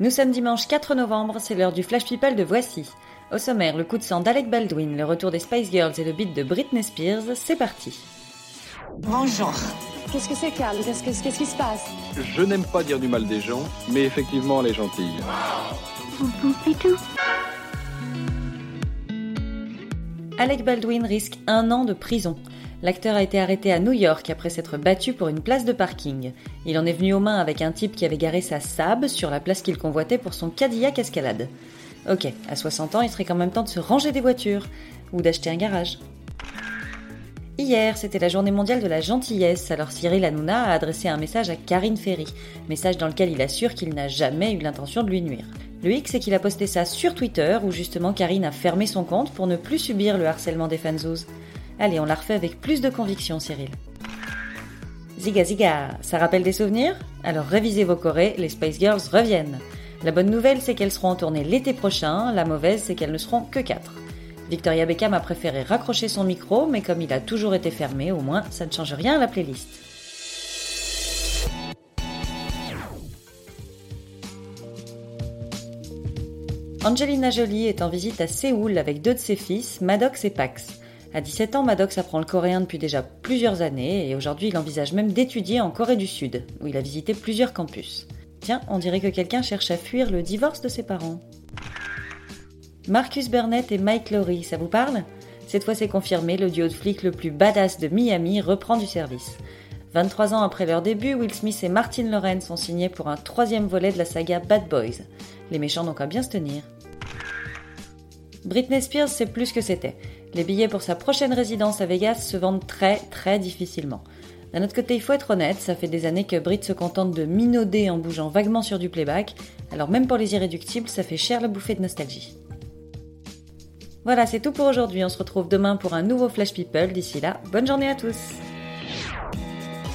Nous sommes dimanche 4 novembre, c'est l'heure du Flash People de Voici. Au sommaire, le coup de sang d'Alec Baldwin, le retour des Spice Girls et le beat de Britney Spears, c'est parti. Bonjour. Qu'est-ce que c'est, Carl Qu'est-ce que- qu'est-ce qui se passe? Je n'aime pas dire du mal des gens, mais effectivement, elle est gentille. Alec Baldwin risque un an de prison. L'acteur a été arrêté à New York après s'être battu pour une place de parking. Il en est venu aux mains avec un type qui avait garé sa Saab sur la place qu'il convoitait pour son Cadillac Escalade. Ok, à 60 ans, il serait quand même temps de se ranger des voitures ou d'acheter un garage. Hier, c'était la journée mondiale de la gentillesse, alors Cyril Hanouna a adressé un message à Karine Ferry, message dans lequel il assure qu'il n'a jamais eu l'intention de lui nuire. Le hic, c'est qu'il a posté ça sur Twitter, où justement Karine a fermé son compte pour ne plus subir le harcèlement des fanzous. Allez, on la refait avec plus de conviction, Cyril. Ziga ziga, ça rappelle des souvenirs? Alors révisez vos chorés, les Spice Girls reviennent. La bonne nouvelle, c'est qu'elles seront en tournée l'été prochain, la mauvaise, c'est qu'elles ne seront que quatre. Victoria Beckham a préféré raccrocher son micro, mais comme il a toujours été fermé, au moins, ça ne change rien à la playlist. Angelina Jolie est en visite à Séoul avec deux de ses fils, Maddox et Pax. À 17 ans, Maddox apprend le coréen depuis déjà plusieurs années et aujourd'hui il envisage même d'étudier en Corée du Sud, où il a visité plusieurs campus. Tiens, on dirait que quelqu'un cherche à fuir le divorce de ses parents. Marcus Burnett et Mike Lowry, ça vous parle? Cette fois c'est confirmé, le duo de flics le plus badass de Miami reprend du service. 23 ans après leur début, Will Smith et Martin Lawrence sont signés pour un troisième volet de la saga Bad Boys. Les méchants n'ont qu'à bien se tenir. Britney Spears sait plus que c'était. Les billets pour sa prochaine résidence à Vegas se vendent très très difficilement. D'un autre côté, il faut être honnête, ça fait des années que Brit se contente de minauder en bougeant vaguement sur du playback, alors même pour les irréductibles, ça fait cher la bouffée de nostalgie. Voilà, c'est tout pour aujourd'hui. On se retrouve demain pour un nouveau Flash People. D'ici là, bonne journée à tous.